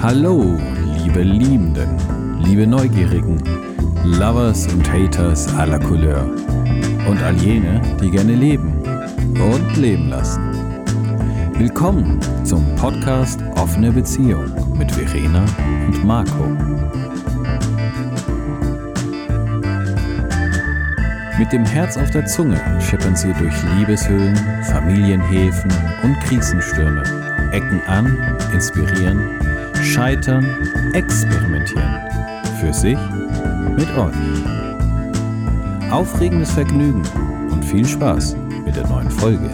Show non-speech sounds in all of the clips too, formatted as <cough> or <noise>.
Hallo, liebe Liebenden, liebe Neugierigen, Lovers und Haters aller Couleur und all jene, die gerne leben und leben lassen. Willkommen zum Podcast Offene Beziehung mit Verena und Marco. Mit dem Herz auf der Zunge schippern sie durch Liebeshöhlen, Familienhäfen und Krisenstürme, ecken an, inspirieren, scheitern, experimentieren. Für sich, mit euch. Aufregendes Vergnügen und viel Spaß mit der neuen Folge.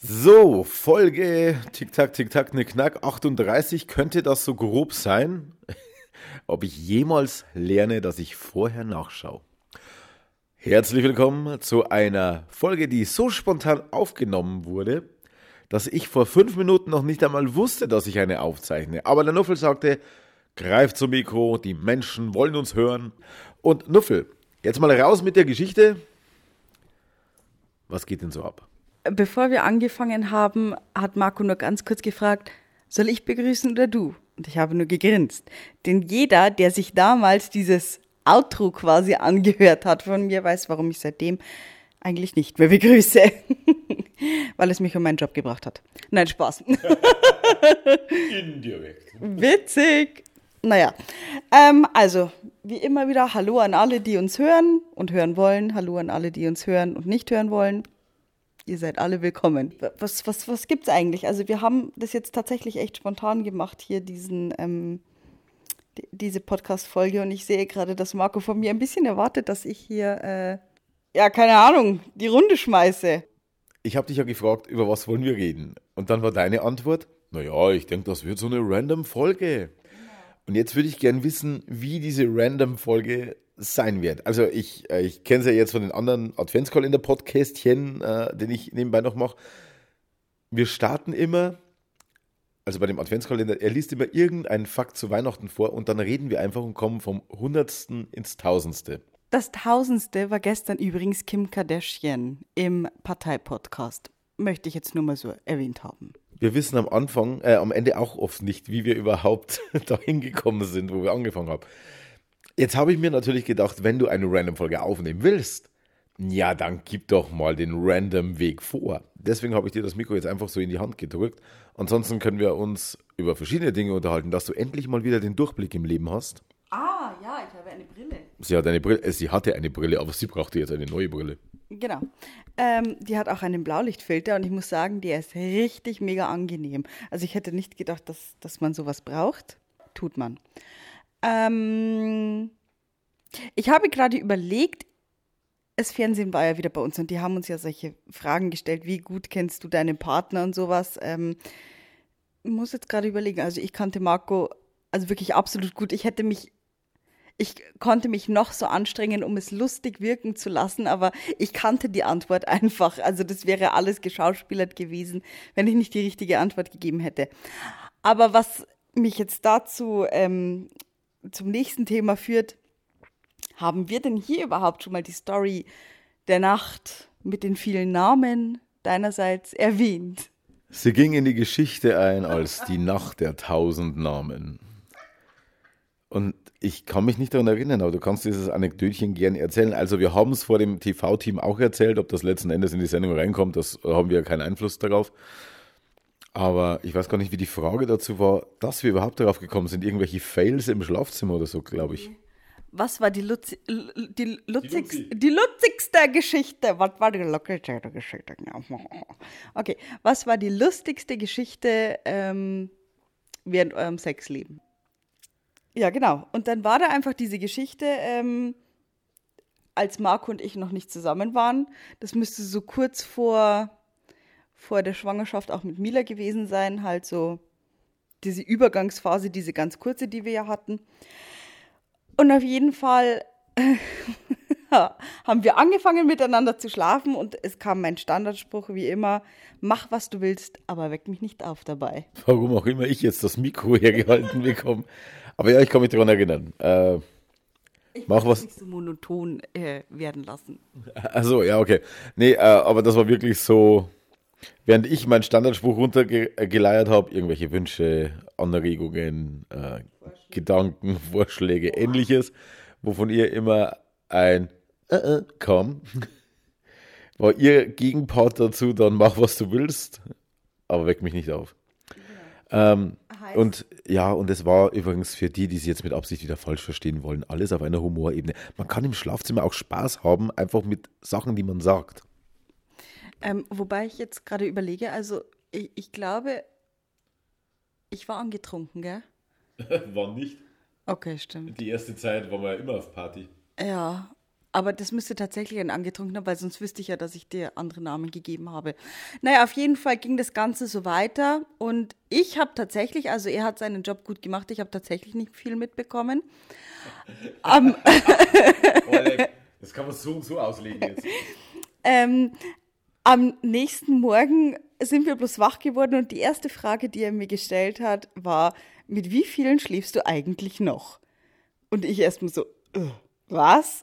So, Folge Tick-Tack, Tick-Tack, ne Knack 38 könnte das so grob sein <laughs> ob ich jemals lerne, dass ich vorher nachschaue. Herzlich willkommen zu einer Folge, die so spontan aufgenommen wurde, dass ich vor fünf Minuten noch nicht einmal wusste, dass ich eine aufzeichne. Aber der Nuffel sagte, greif zum Mikro, die Menschen wollen uns hören. Und Nuffel, jetzt mal raus mit der Geschichte. Was geht denn so ab? Bevor wir angefangen haben, hat Marco nur ganz kurz gefragt, soll ich begrüßen oder du? Und ich habe nur gegrinst. Denn jeder, der sich damals dieses Outro quasi angehört hat von mir, weiß, warum ich seitdem eigentlich nicht mehr begrüße. <laughs> <laughs> Weil es mich um meinen Job gebracht hat. Nein, Spaß. <laughs> Indirekt. Witzig. Naja, ähm, also wie immer wieder Hallo an alle, die uns hören und hören wollen. Hallo an alle, die uns hören und nicht hören wollen. Ihr seid alle willkommen. Was, was, was gibt's eigentlich? Also wir haben das jetzt tatsächlich echt spontan gemacht, hier diesen, ähm, die, diese Podcast-Folge. Und ich sehe gerade, dass Marco von mir ein bisschen erwartet, dass ich hier, äh, ja, keine Ahnung, die Runde schmeiße. Ich habe dich ja gefragt, über was wollen wir reden? Und dann war deine Antwort, naja, ich denke, das wird so eine random Folge. Und jetzt würde ich gern wissen, wie diese random Folge sein wird. Also ich, äh, ich kenne es ja jetzt von den anderen Adventskalender-Podcastchen, äh, den ich nebenbei noch mache. Wir starten immer, also bei dem Adventskalender, er liest immer irgendeinen Fakt zu Weihnachten vor und dann reden wir einfach und kommen vom Hundertsten ins Tausendste. Das Tausendste war gestern übrigens Kim Kardashian im Parteipodcast. Möchte ich jetzt nur mal so erwähnt haben. Wir wissen am Anfang, äh, am Ende auch oft nicht, wie wir überhaupt <laughs> dahin gekommen sind, wo wir angefangen haben. Jetzt habe ich mir natürlich gedacht, wenn du eine Random-Folge aufnehmen willst, ja, dann gib doch mal den Random-Weg vor. Deswegen habe ich dir das Mikro jetzt einfach so in die Hand gedrückt. Ansonsten können wir uns über verschiedene Dinge unterhalten, dass du endlich mal wieder den Durchblick im Leben hast. Ah, ja, ich habe eine Brille. Sie, hat eine Brille, äh, sie hatte eine Brille, aber sie brauchte jetzt eine neue Brille. Genau. Ähm, die hat auch einen Blaulichtfilter und ich muss sagen, der ist richtig mega angenehm. Also ich hätte nicht gedacht, dass, dass man sowas braucht. Tut man. Ähm, ich habe gerade überlegt, das Fernsehen war ja wieder bei uns und die haben uns ja solche Fragen gestellt, wie gut kennst du deinen Partner und sowas. Ähm, ich muss jetzt gerade überlegen, also ich kannte Marco also wirklich absolut gut. Ich hätte mich, ich konnte mich noch so anstrengen, um es lustig wirken zu lassen, aber ich kannte die Antwort <laughs> einfach. Also das wäre alles geschauspielert gewesen, wenn ich nicht die richtige Antwort gegeben hätte. Aber was mich jetzt dazu ähm, zum nächsten Thema führt, haben wir denn hier überhaupt schon mal die Story der Nacht mit den vielen Namen deinerseits erwähnt? Sie ging in die Geschichte ein als die Nacht der tausend Namen. Und ich kann mich nicht daran erinnern, aber du kannst dieses Anekdötchen gerne erzählen. Also wir haben es vor dem TV-Team auch erzählt, ob das letzten Endes in die Sendung reinkommt, das haben wir keinen Einfluss darauf. Aber ich weiß gar nicht, wie die Frage dazu war, dass wir überhaupt darauf gekommen sind. Irgendwelche Fails im Schlafzimmer oder so, glaube ich. Was war die, Luzi die, Lutzig die lutzigste Geschichte? Was war die lustigste Geschichte? <laughs> Okay, was war die lustigste Geschichte ähm, während eurem Sexleben? Ja, genau. Und dann war da einfach diese Geschichte, ähm, als Marco und ich noch nicht zusammen waren. Das müsste so kurz vor vor der Schwangerschaft auch mit Mila gewesen sein, halt so diese Übergangsphase, diese ganz kurze, die wir ja hatten. Und auf jeden Fall <laughs> haben wir angefangen miteinander zu schlafen und es kam mein Standardspruch wie immer, mach was du willst, aber weck mich nicht auf dabei. Warum auch immer ich jetzt das Mikro hergehalten bekomme. Aber ja, ich kann mich daran erinnern. Äh, ich mach was. nicht so monoton äh, werden lassen. Also ja, okay. Nee, äh, aber das war wirklich so Während ich meinen Standardspruch runtergeleiert habe, irgendwelche Wünsche, Anregungen, äh, Gedanken, <laughs> Vorschläge, ähnliches, wovon ihr immer ein äh, äh, kam, <laughs> war ihr Gegenpart dazu, dann mach, was du willst, aber weck mich nicht auf. Ähm, Heißt- und ja, und es war übrigens für die, die sie jetzt mit Absicht wieder falsch verstehen wollen, alles auf einer Humorebene. Man kann im Schlafzimmer auch Spaß haben, einfach mit Sachen, die man sagt. Ähm, wobei ich jetzt gerade überlege, also ich, ich glaube, ich war angetrunken, gell? <laughs> War nicht. Okay, stimmt. Die erste Zeit waren wir ja immer auf Party. Ja, aber das müsste tatsächlich ein angetrunkener, weil sonst wüsste ich ja, dass ich dir andere Namen gegeben habe. Naja, auf jeden Fall ging das Ganze so weiter und ich habe tatsächlich, also er hat seinen Job gut gemacht, ich habe tatsächlich nicht viel mitbekommen. <laughs> Am, das kann man so und so auslegen jetzt. <laughs> ähm, am nächsten Morgen sind wir bloß wach geworden und die erste Frage, die er mir gestellt hat, war, mit wie vielen schläfst du eigentlich noch? Und ich erstmal so, äh, was?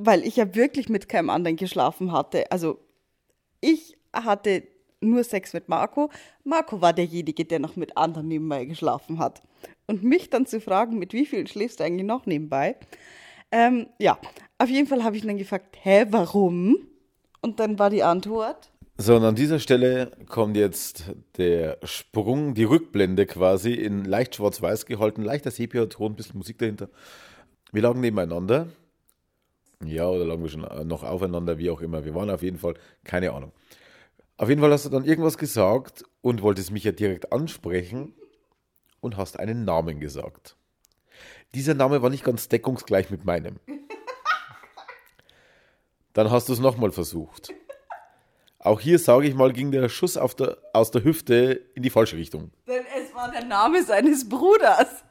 Weil ich ja wirklich mit keinem anderen geschlafen hatte. Also ich hatte nur Sex mit Marco. Marco war derjenige, der noch mit anderen nebenbei geschlafen hat. Und mich dann zu fragen, mit wie vielen schläfst du eigentlich noch nebenbei? Ähm, ja, auf jeden Fall habe ich dann gefragt, hä, warum? Und dann war die Antwort, So, und an dieser Stelle kommt jetzt der Sprung, die Rückblende quasi in leicht schwarz-weiß gehalten, leichter Sepia-Ton, bisschen Musik dahinter. Wir lagen nebeneinander. Ja, oder lagen wir schon äh, noch aufeinander, wie auch immer. Wir waren auf jeden Fall, keine Ahnung. Auf jeden Fall hast du dann irgendwas gesagt und wolltest mich ja direkt ansprechen und hast einen Namen gesagt. Dieser Name war nicht ganz deckungsgleich mit meinem. Dann hast du es nochmal versucht. Auch hier, sage ich mal, ging der Schuss der, aus der Hüfte in die falsche Richtung. denn es war der Name seines Bruders.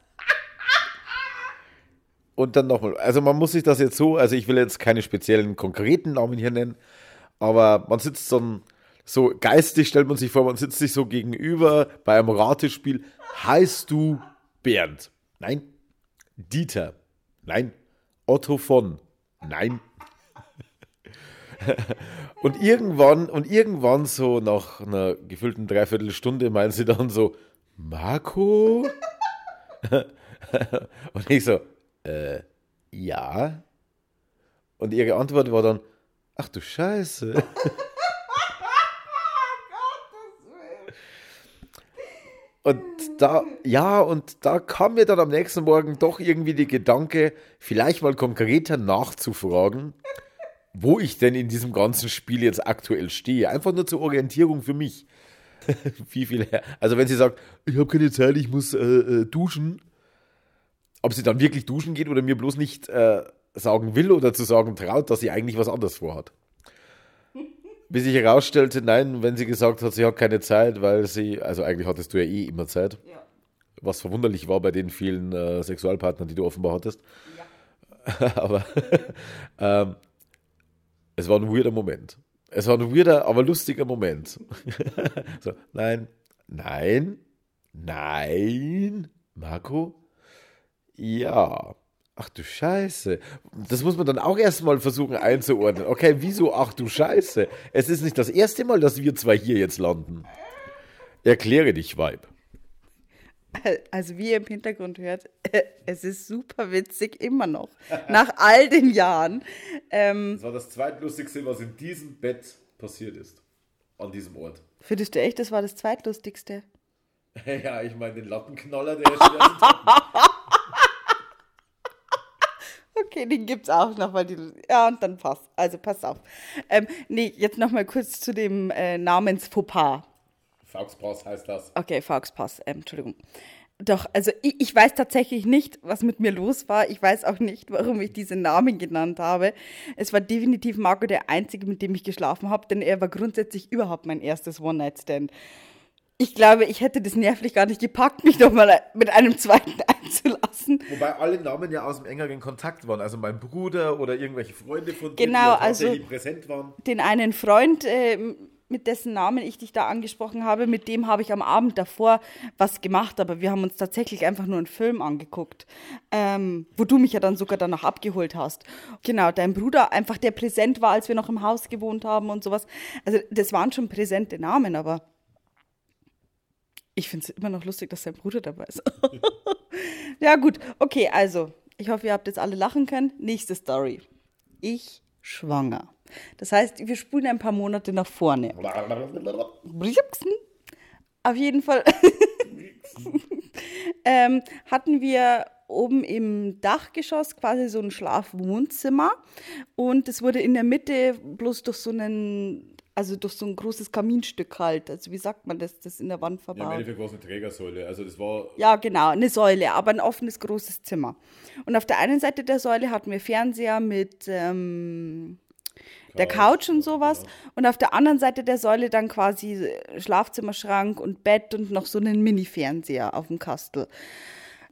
Und dann nochmal, also man muss sich das jetzt so, also ich will jetzt keine speziellen konkreten Namen hier nennen, aber man sitzt dann so geistig, stellt man sich vor, man sitzt sich so gegenüber bei einem Ratespiel. Heißt du Bernd? Nein. Dieter? Nein. Otto von? Nein. <laughs> Und irgendwann, und irgendwann so nach einer gefühlten Dreiviertelstunde meinen sie dann so, Marco? <laughs> Und ich so, äh, ja. Und ihre Antwort war dann, ach du Scheiße. <laughs> Und da, ja, und da kam mir dann am nächsten Morgen doch irgendwie die Gedanke, vielleicht mal konkreter nachzufragen, wo ich denn in diesem ganzen Spiel jetzt aktuell stehe. Einfach nur zur Orientierung für mich. <laughs> Wie viel her? Also wenn sie sagt, ich habe keine Zeit, ich muss äh, äh, duschen, ob sie dann wirklich duschen geht oder mir bloß nicht äh, sagen will oder zu sagen traut, dass sie eigentlich was anderes vorhat. <laughs> Bis sich herausstellte, nein, wenn sie gesagt hat, sie hat keine Zeit, weil sie, also eigentlich hattest du ja eh immer Zeit, Ja. was verwunderlich war bei den vielen äh, Sexualpartnern, die du offenbar hattest. <laughs> aber <laughs> ähm, es war ein weirder Moment. Es war ein weirder, aber lustiger Moment. so, nein, nein, nein, Marco, ja. Ach du Scheiße. Das muss man dann auch erstmal versuchen einzuordnen. Okay, wieso ach du Scheiße? Es ist nicht das erste Mal, dass wir zwei hier jetzt landen. Erkläre dich, Weib. Also wie ihr im Hintergrund hört, es ist super witzig, immer noch. Nach all den Jahren. Ähm, Das war das zweitlustigste, was in diesem Bett passiert ist. An diesem Ort. findest du echt, das war das zweitlustigste? <laughs> Ja, ich meine, den Lattenknaller, der ist. Okay, den gibt's auch noch, weil die. Ja, und dann passt. Also passt auf. Ähm, nee, jetzt noch mal kurz zu dem äh, Namens-Fauxpas. Fauxpass heißt das. Okay, Fauxpass, ähm, Entschuldigung. Doch, also ich, ich weiß tatsächlich nicht, was mit mir los war. Ich weiß auch nicht, warum ich diesen Namen genannt habe. Es war definitiv Marco der Einzige, mit dem ich geschlafen habe, denn er war grundsätzlich überhaupt mein erstes One-Night-Stand. Ich glaube, ich hätte das nervlich gar nicht gepackt, mich noch mal mit einem zweiten <laughs> einzulassen. Wobei alle Namen ja aus dem engeren Kontakt waren. Also mein Bruder oder irgendwelche Freunde von dir, Genau, die also- tatsächlich präsent waren. Den einen Freund, ähm, mit dessen Namen ich dich da angesprochen habe, mit dem habe ich am Abend davor was gemacht, aber wir haben uns tatsächlich einfach nur einen Film angeguckt, ähm, wo du mich ja dann sogar danach abgeholt hast. Genau, dein Bruder einfach, der präsent war, als wir noch im Haus gewohnt haben und sowas. Also das waren schon präsente Namen, aber ich finde es immer noch lustig, dass dein Bruder dabei ist. <laughs> ja gut, okay, also ich hoffe, ihr habt jetzt alle lachen können. Nächste Story. Ich schwanger. Das heißt, wir spulen ein paar Monate nach vorne. Auf jeden Fall <laughs> ähm, hatten wir oben im Dachgeschoss quasi so ein Schlafwohnzimmer und es wurde in der Mitte bloß durch so einen also durch so ein großes Kaminstück halt. Also wie sagt man das, das in der Wand verbaut? Ja, im Endeffekt war es eine Trägersäule. Also das war. Ja, genau, eine Säule, aber ein offenes großes Zimmer. Und auf der einen Seite der Säule hatten wir Fernseher mit ähm, der Couch und sowas. Und auf der anderen Seite der Säule dann quasi Schlafzimmerschrank und Bett und noch so einen Mini-Fernseher auf dem Kastel.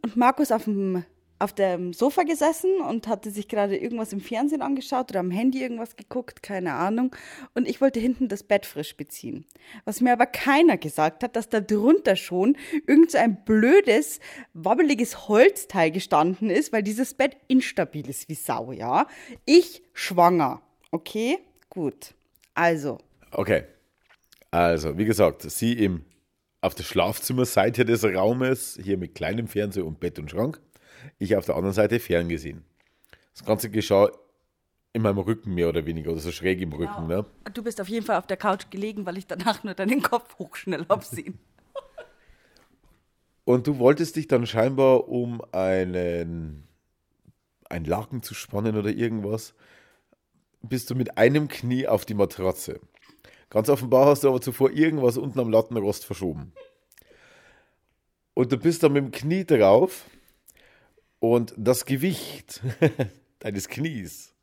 Und Markus auf dem auf dem Sofa gesessen und hatte sich gerade irgendwas im Fernsehen angeschaut oder am Handy irgendwas geguckt, keine Ahnung. Und ich wollte hinten das Bett frisch beziehen. Was mir aber keiner gesagt hat, dass da drunter schon irgend so ein blödes, wabbeliges Holzteil gestanden ist, weil dieses Bett instabil ist wie Sau, ja. Ich schwanger. Okay, gut. Also. Okay. Also, wie gesagt, sie im auf der Schlafzimmerseite des Raumes, hier mit kleinem Fernseher und Bett und Schrank. Ich auf der anderen Seite ferngesehen. Das Ganze geschah in meinem Rücken mehr oder weniger, oder so schräg im Rücken. Genau. Ne? Du bist auf jeden Fall auf der Couch gelegen, weil ich danach nur deinen Kopf hochschnell <laughs> absehen. Und du wolltest dich dann scheinbar um einen, ein Laken zu spannen oder irgendwas, bist du mit einem Knie auf die Matratze. Ganz offenbar hast du aber zuvor irgendwas unten am Lattenrost verschoben. Und du bist dann mit dem Knie drauf und das Gewicht <laughs> deines Knies,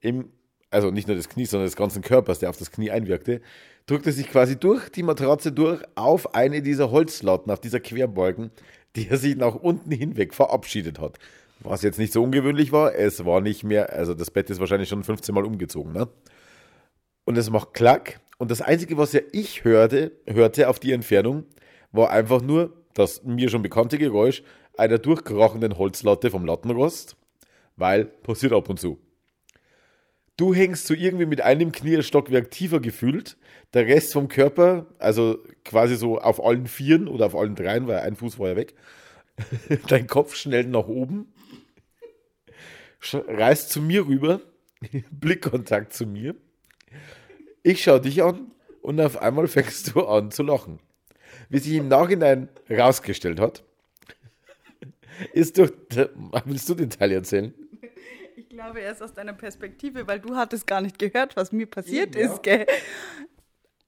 im, also nicht nur des Knies, sondern des ganzen Körpers, der auf das Knie einwirkte, drückte sich quasi durch die Matratze durch auf eine dieser Holzlatten, auf dieser Querbalken, die er sich nach unten hinweg verabschiedet hat. Was jetzt nicht so ungewöhnlich war, es war nicht mehr, also das Bett ist wahrscheinlich schon 15 Mal umgezogen, ne? Und es macht Klack. Und das Einzige, was ja ich hörte, hörte auf die Entfernung, war einfach nur das mir schon bekannte Geräusch einer durchkrachenden Holzlatte vom Lattenrost, weil passiert ab und zu. Du hängst so irgendwie mit einem Knie ein Stockwerk tiefer gefühlt, der Rest vom Körper, also quasi so auf allen Vieren oder auf allen Dreien, weil ein Fuß war ja weg, <laughs> dein Kopf schnell nach oben, reißt zu mir rüber, <laughs> Blickkontakt zu mir. Ich schaue dich an und auf einmal fängst du an zu lachen. Wie sich im Nachhinein rausgestellt hat, ist durch. Willst du den Teil erzählen? Ich glaube, er ist aus deiner Perspektive, weil du hattest gar nicht gehört, was mir passiert ja. ist, gell?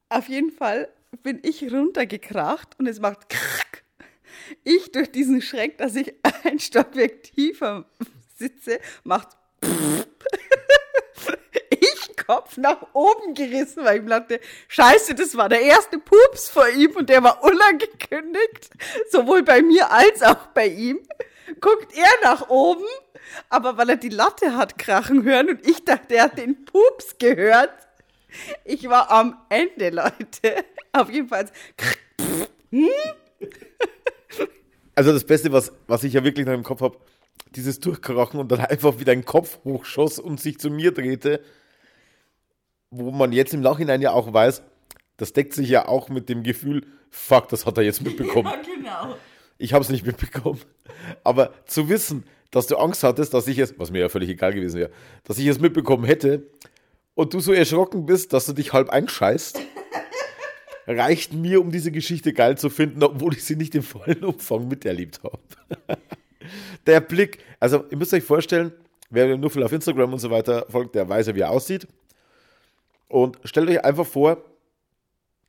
Auf jeden Fall bin ich runtergekracht und es macht krack. Ich durch diesen Schreck, dass ich <laughs> ein Stockwerk tiefer sitze, macht Kopf nach oben gerissen, weil ich mir dachte, scheiße, das war der erste Pups vor ihm und der war unangekündigt, sowohl bei mir als auch bei ihm. Guckt er nach oben, aber weil er die Latte hat krachen hören und ich dachte, er hat den Pups gehört. Ich war am Ende, Leute. Auf jeden Fall. Also das Beste, was, was ich ja wirklich noch im Kopf habe, dieses Durchkrachen und dann einfach wieder ein Kopf hochschoss und sich zu mir drehte, wo man jetzt im Nachhinein ja auch weiß, das deckt sich ja auch mit dem Gefühl, fuck, das hat er jetzt mitbekommen. <laughs> Ja, genau. Ich habe es nicht mitbekommen. Aber zu wissen, dass du Angst hattest, dass ich es, was mir ja völlig egal gewesen wäre, dass ich es mitbekommen hätte und du so erschrocken bist, dass du dich halb einscheißt, <laughs> reicht mir, um diese Geschichte geil zu finden, obwohl ich sie nicht im vollen Umfang miterlebt habe. <laughs> der Blick, also ihr müsst euch vorstellen, wer nur viel auf Instagram und so weiter folgt, der weiß ja, wie er aussieht. Und stellt euch einfach vor,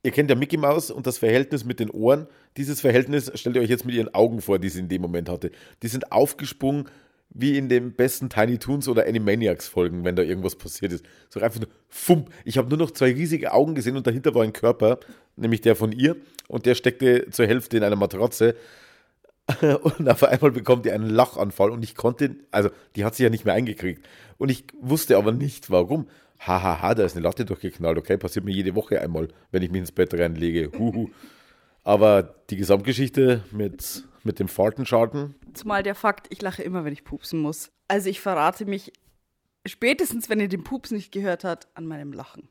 ihr kennt ja Mickey Mouse und das Verhältnis mit den Ohren. Dieses Verhältnis stellt ihr euch jetzt mit ihren Augen vor, die sie in dem Moment hatte. Die sind aufgesprungen wie in den besten Tiny Toons oder Animaniacs Folgen, wenn da irgendwas passiert ist. So einfach nur, fumm. Ich habe nur noch zwei riesige Augen gesehen und dahinter war ein Körper, nämlich der von ihr und der steckte zur Hälfte in einer Matratze. <laughs> Und auf einmal bekommt die einen Lachanfall und ich konnte, also die hat sich ja nicht mehr eingekriegt. Und ich wusste aber nicht warum. Hahaha, ha, ha, da ist eine Latte durchgeknallt, okay, passiert mir jede Woche einmal, wenn ich mich ins Bett reinlege. Huhu. Aber die Gesamtgeschichte mit, mit dem Fartenscharten. Zumal der Fakt, ich lache immer, wenn ich pupsen muss. Also ich verrate mich spätestens, wenn ihr den Pups nicht gehört habt, an meinem Lachen.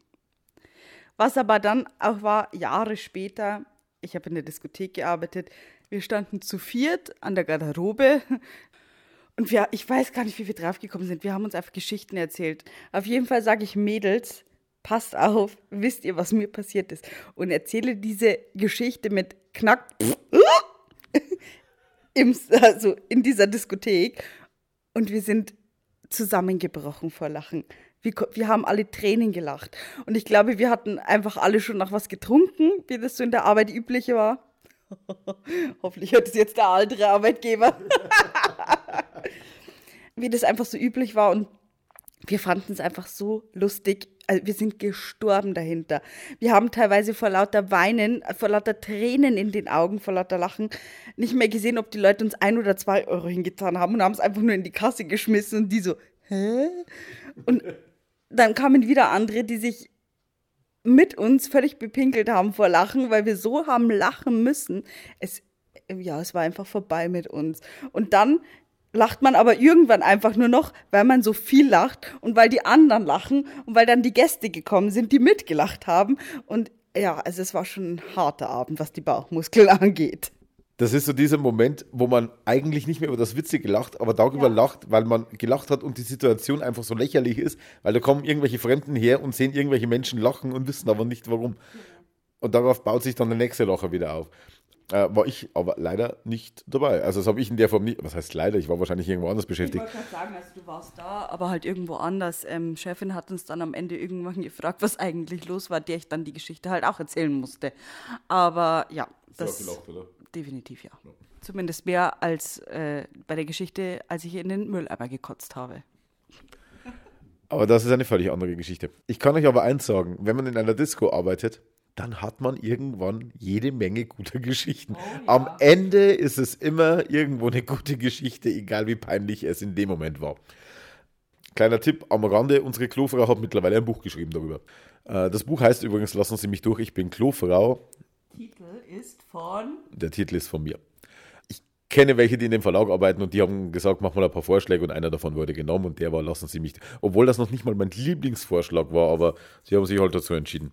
Was aber dann auch war, Jahre später, ich habe in der Diskothek gearbeitet, wir standen zu viert an der Garderobe und wir, ich weiß gar nicht, wie wir draufgekommen sind. Wir haben uns einfach Geschichten erzählt. Auf jeden Fall sage ich Mädels, passt auf, wisst ihr, was mir passiert ist? Und erzähle diese Geschichte mit Knack <laughs> im, also in dieser Diskothek. Und wir sind zusammengebrochen vor Lachen. Wir, wir haben alle Tränen gelacht. Und ich glaube, wir hatten einfach alle schon nach was getrunken, wie das so in der Arbeit üblich war. <laughs> Hoffentlich hört es jetzt der andere Arbeitgeber. <laughs> wie das einfach so üblich war. Und wir fanden es einfach so lustig. Also wir sind gestorben dahinter. Wir haben teilweise vor lauter Weinen, vor lauter Tränen in den Augen, vor lauter Lachen nicht mehr gesehen, ob die Leute uns ein oder zwei Euro hingetan haben und haben es einfach nur in die Kasse geschmissen und die so, hä? Und dann kamen wieder andere, die sich mit uns völlig bepinkelt haben vor Lachen, weil wir so haben lachen müssen. Es, ja, es war einfach vorbei mit uns. Und dann lacht man aber irgendwann einfach nur noch, weil man so viel lacht und weil die anderen lachen und weil dann die Gäste gekommen sind, die mitgelacht haben. Und ja, also es war schon ein harter Abend, was die Bauchmuskeln <laughs> angeht. Das ist so dieser Moment, wo man eigentlich nicht mehr über das Witzige lacht, aber darüber ja. lacht, weil man gelacht hat und die Situation einfach so lächerlich ist, weil da kommen irgendwelche Fremden her und sehen irgendwelche Menschen lachen und wissen aber nicht warum. Und darauf baut sich dann der nächste Lacher wieder auf. Äh, war ich aber leider nicht dabei. Also das habe ich in der Form nicht. Was heißt leider? Ich war wahrscheinlich irgendwo anders beschäftigt. Ich wollte gerade sagen, also du warst da, aber halt irgendwo anders. Ähm, Chefin hat uns dann am Ende irgendwann <laughs> gefragt, was eigentlich los war, der ich dann die Geschichte halt auch erzählen musste. Aber ja, das. Gelacht, oder? Definitiv ja. ja. Zumindest mehr als äh, bei der Geschichte, als ich in den Mülleimer gekotzt habe. Aber das ist eine völlig andere Geschichte. Ich kann euch aber eins sagen, wenn man in einer Disco arbeitet, dann hat man irgendwann jede Menge guter <laughs> Geschichten. Oh, ja. Am Ende ist es immer irgendwo eine gute Geschichte, egal wie peinlich es in dem Moment war. Kleiner Tipp am Rande, unsere Klofrau hat mittlerweile ein Buch geschrieben darüber. Äh, das Buch heißt übrigens, lassen Sie mich durch, ich bin Klofrau. Titel ist von? Der Titel ist von mir. Ich kenne welche, die in dem Verlag arbeiten und die haben gesagt, mach mal ein paar Vorschläge und einer davon wurde genommen und der war, lassen Sie mich, obwohl das noch nicht mal mein Lieblingsvorschlag war, aber sie haben sich halt dazu entschieden.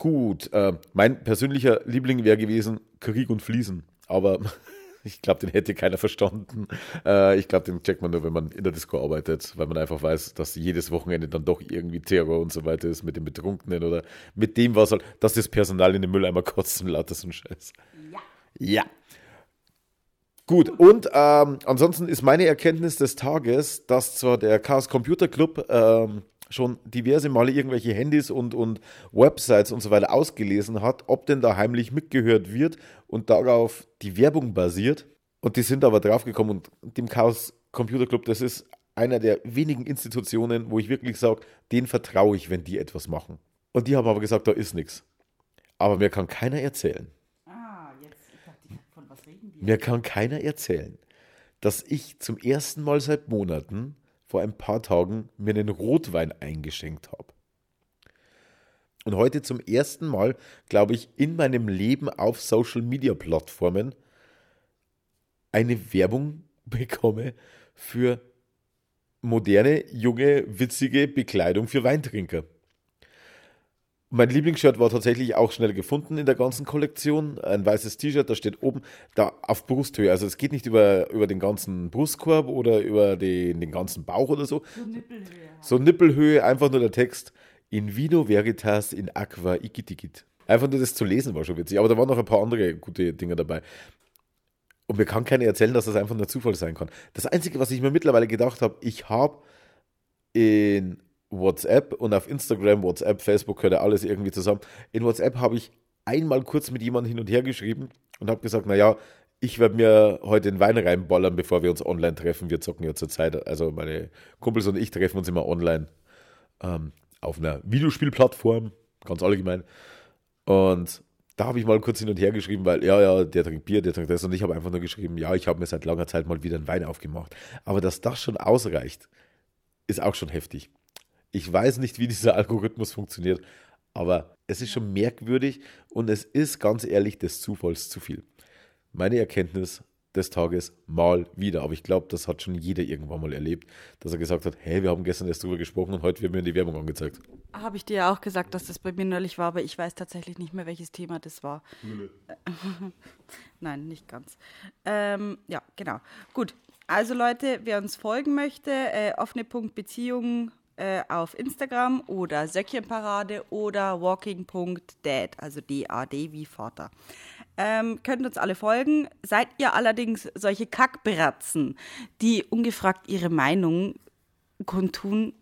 Gut, äh, mein persönlicher Liebling wäre gewesen Krieg und Fliesen, aber <laughs> ich glaube, den hätte keiner verstanden. Äh, ich glaube, den checkt man nur, wenn man in der Disco arbeitet, weil man einfach weiß, dass jedes Wochenende dann doch irgendwie Terror und so weiter ist mit den Betrunkenen oder mit dem, was halt, dass das Personal in den Mülleimer kotzt und lauter so ein Scheiß. Ja. Ja. Gut, und ähm, ansonsten ist meine Erkenntnis des Tages, dass zwar der Chaos Computer Club ähm, schon diverse Male irgendwelche Handys und, und Websites und so weiter ausgelesen hat, ob denn da heimlich mitgehört wird und darauf die Werbung basiert. Und die sind aber draufgekommen und dem Chaos Computer Club, das ist einer der wenigen Institutionen, wo ich wirklich sage, denen vertraue ich, wenn die etwas machen. Und die haben aber gesagt, da ist nichts. Aber mir kann keiner erzählen. Ah, jetzt, ich dachte, von was reden die? Mir kann keiner erzählen, dass ich zum ersten Mal seit Monaten vor ein paar Tagen mir einen Rotwein eingeschenkt habe. Und heute zum ersten Mal, glaube ich, in meinem Leben auf Social-Media-Plattformen eine Werbung <laughs> bekomme für moderne, junge, witzige Bekleidung für Weintrinker. Mein Lieblingsshirt war tatsächlich auch schnell gefunden in der ganzen Kollektion. Ein weißes T-Shirt, da steht oben, da auf Brusthöhe. Also es geht nicht über, über den ganzen Brustkorb oder über den, den ganzen Bauch oder so. So Nippelhöhe. So Nippelhöhe, einfach nur der Text. In vino veritas in aqua igitigit. Einfach nur das zu lesen war schon witzig. Aber da waren noch ein paar andere gute Dinge dabei. Und mir kann keiner erzählen, dass das einfach nur Zufall sein kann. Das Einzige, was ich mir mittlerweile gedacht habe, ich habe in WhatsApp und auf Instagram, WhatsApp, Facebook gehört ja alles irgendwie zusammen. In WhatsApp habe ich einmal kurz mit jemandem hin und her geschrieben und habe gesagt, naja, ich werde mir heute den Wein reinballern, bevor wir uns online treffen. Wir zocken ja zur Zeit, also meine Kumpels und ich treffen uns immer online ähm, auf einer Videospielplattform, ganz allgemein. Und da habe ich mal kurz hin und her geschrieben, weil ja, ja, der trinkt Bier, der trinkt das. Und ich habe einfach nur geschrieben, ja, ich habe mir seit langer Zeit mal wieder einen Wein aufgemacht. Aber dass das schon ausreicht, ist auch schon heftig Ich weiß nicht, wie dieser Algorithmus funktioniert, aber es ist schon merkwürdig und es ist ganz ehrlich des Zufalls zu viel. Meine Erkenntnis des Tages mal wieder. Aber ich glaube, das hat schon jeder irgendwann mal erlebt, dass er gesagt hat, hey, wir haben gestern erst drüber gesprochen und heute wird mir in die Werbung angezeigt. Habe ich dir ja auch gesagt, dass das bei mir neulich war, aber ich weiß tatsächlich nicht mehr, welches Thema das war. <laughs> Nein, nicht ganz. Ähm, ja, genau. Gut. Also Leute, wer uns folgen möchte, äh, offene.beziehungen äh, auf Instagram oder Söckchenparade oder walking.dad, also D-A-D wie Vater. Ähm, könnt uns alle folgen. Seid ihr allerdings solche Kackbratzen, die ungefragt ihre Meinung kundtun,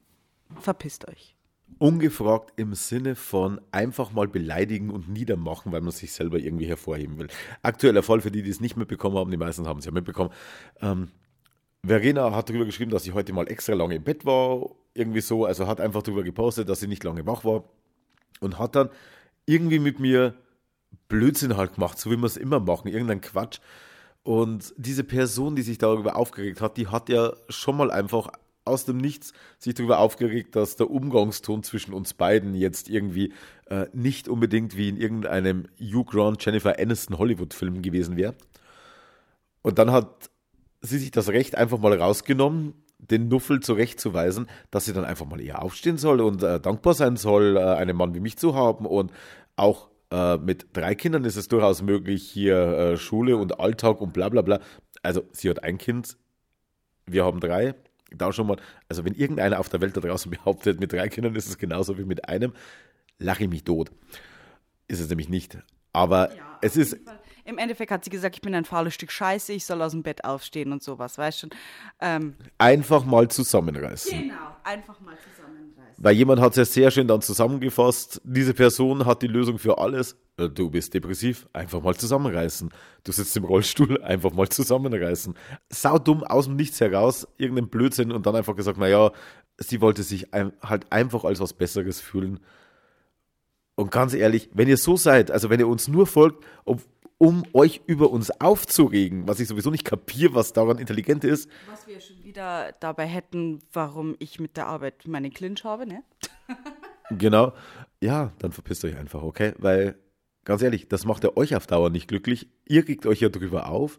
verpisst euch. Ungefragt im Sinne von einfach mal beleidigen und niedermachen, weil man sich selber irgendwie hervorheben will. Aktueller Fall für die, die es nicht mitbekommen haben, die meisten haben es ja mitbekommen. Ähm, Verena hat darüber geschrieben, dass sie heute mal extra lange im Bett war, irgendwie so, also hat einfach darüber gepostet, dass sie nicht lange wach war und hat dann irgendwie mit mir Blödsinn halt gemacht, so wie wir es immer machen, irgendein Quatsch. Und diese Person, die sich darüber aufgeregt hat, die hat ja schon mal einfach aus dem Nichts sich darüber aufgeregt, dass der Umgangston zwischen uns beiden jetzt irgendwie äh, nicht unbedingt wie in irgendeinem Hugh Grant, Jennifer Aniston Hollywood-Film gewesen wäre. Und dann hat sie sich das Recht einfach mal rausgenommen, den Nuffel zurechtzuweisen, dass sie dann einfach mal eher aufstehen soll und äh, dankbar sein soll, äh, einen Mann wie mich zu haben und auch äh, mit drei Kindern ist es durchaus möglich, hier äh, Schule und Alltag und bla bla bla. Also sie hat ein Kind, wir haben drei. Da schon mal, also wenn irgendeiner auf der Welt da draußen <laughs> behauptet, mit drei Kindern ist es genauso wie mit einem, lache ich mich tot. Ist es nämlich nicht. Aber ja, es ist. Im Endeffekt hat sie gesagt, ich bin ein faules Stück Scheiße, ich soll aus dem Bett aufstehen und sowas, weißt du? Ähm, einfach mal zusammenreißen. Genau, einfach mal zusammenreißen. Weil jemand hat es ja sehr schön dann zusammengefasst. Diese Person hat die Lösung für alles. Äh, du bist depressiv, einfach mal zusammenreißen. Du sitzt im Rollstuhl, <laughs> einfach mal zusammenreißen. Sau dumm aus dem Nichts heraus, irgendein Blödsinn und dann einfach gesagt, naja, sie wollte sich halt einfach als was Besseres fühlen. Und ganz ehrlich, wenn ihr so seid, also wenn ihr uns nur folgt, ob, um euch über uns aufzuregen, was ich sowieso nicht kapiere, was daran intelligent ist. Was wir schon wieder dabei hätten, warum ich mit der Arbeit meinen Clinch habe, ne? <laughs> genau. Ja, dann verpisst euch einfach, okay? Weil, ganz ehrlich, das macht ja euch auf Dauer nicht glücklich. Ihr regt euch ja drüber auf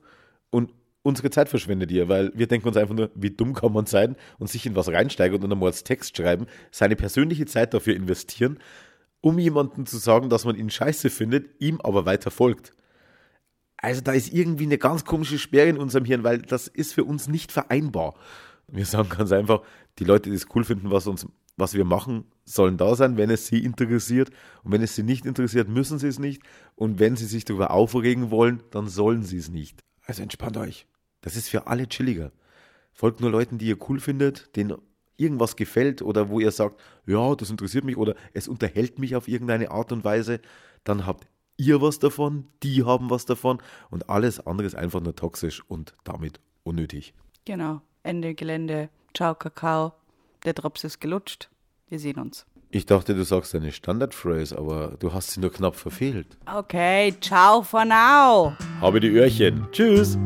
und unsere Zeit verschwendet ihr, weil wir denken uns einfach nur, wie dumm kann man sein und sich in was reinsteigern und dann mal als Text schreiben, seine persönliche Zeit dafür investieren, um jemandem zu sagen, dass man ihn scheiße findet, ihm aber weiter folgt. Also da ist irgendwie eine ganz komische Sperre in unserem Hirn, weil das ist für uns nicht vereinbar. Wir sagen ganz einfach, die Leute, die es cool finden, was uns, was wir machen, sollen da sein, wenn es sie interessiert. Und wenn es sie nicht interessiert, müssen sie es nicht. Und wenn sie sich darüber aufregen wollen, dann sollen sie es nicht. Also entspannt euch. Das ist für alle chilliger. Folgt nur Leuten, die ihr cool findet, denen irgendwas gefällt oder wo ihr sagt, ja, das interessiert mich oder es unterhält mich auf irgendeine Art und Weise, dann habt ihr was davon, die haben was davon und alles andere ist einfach nur toxisch und damit unnötig. Genau, Ende Gelände. Ciao, Kakao. Der Drops ist gelutscht. Wir sehen uns. Ich dachte, du sagst eine Standardphrase, aber du hast sie nur knapp verfehlt. Okay, ciao for now. Habe die Öhrchen. Tschüss.